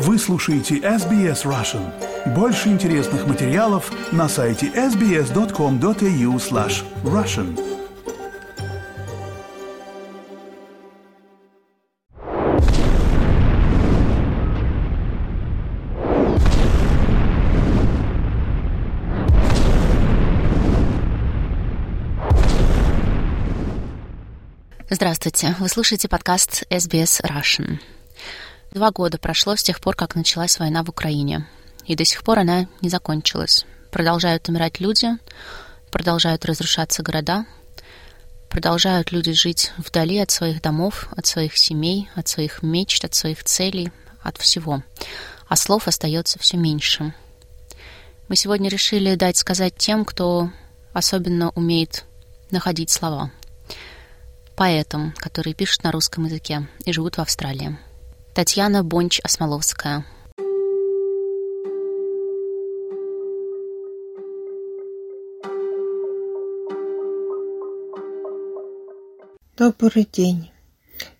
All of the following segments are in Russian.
Вы слушаете SBS Russian. Больше интересных материалов на сайте sbs.com.au slash russian. Здравствуйте, вы слушаете подкаст SBS Russian. Два года прошло с тех пор, как началась война в Украине, и до сих пор она не закончилась. Продолжают умирать люди, продолжают разрушаться города, продолжают люди жить вдали от своих домов, от своих семей, от своих мечт, от своих целей, от всего. А слов остается все меньше. Мы сегодня решили дать сказать тем, кто особенно умеет находить слова – поэтам, которые пишут на русском языке и живут в Австралии. Татьяна Бонч-Осмоловская. Добрый день.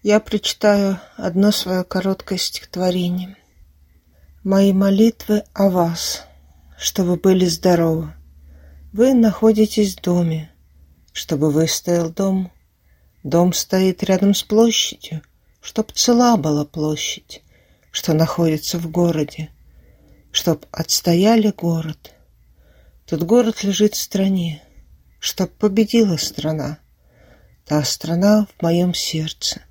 Я прочитаю одно свое короткое стихотворение. Мои молитвы о вас, чтобы были здоровы. Вы находитесь в доме, чтобы выстоял дом, Дом стоит рядом с площадью, чтоб цела была площадь, что находится в городе, чтоб отстояли город. Тут город лежит в стране, чтоб победила страна. Та страна в моем сердце,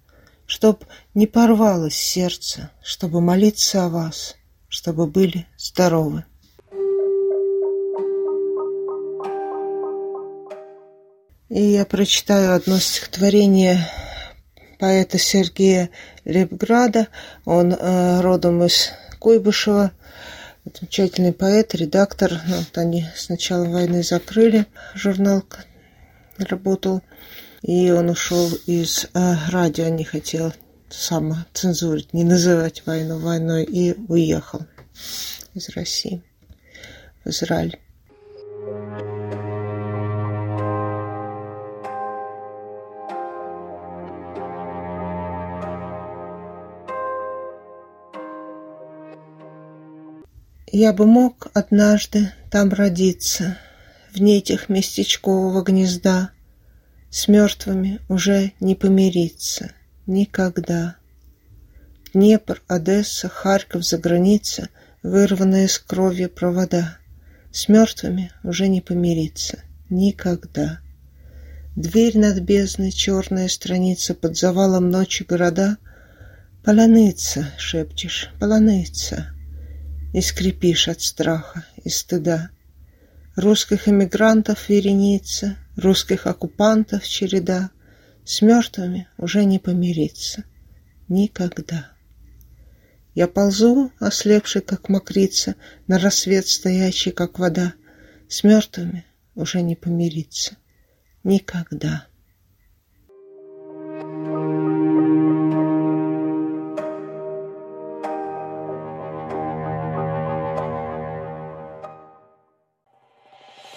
чтоб не порвалось сердце, чтобы молиться о вас, чтобы были здоровы. И я прочитаю одно стихотворение поэта Сергея Лепграда. Он э, родом из Куйбышева. Замечательный поэт, редактор. Вот они с начала войны закрыли журнал, работал. И он ушел из э, радио, не хотел самоцензурить, не называть войну войной, и уехал из России в Израиль. Я бы мог однажды там родиться, В нитях местечкового гнезда, С мертвыми уже не помириться Никогда. Днепр, Одесса, Харьков за граница, Вырванные с кровью провода, С мертвыми уже не помириться Никогда. Дверь над бездной, черная страница Под завалом ночи города. Поляныца, шепчешь, поляныца — и скрипишь от страха и стыда. Русских эмигрантов вереница, русских оккупантов череда, С мертвыми уже не помириться. Никогда. Я ползу, ослепший, как мокрица, На рассвет стоящий, как вода, С мертвыми уже не помириться. Никогда.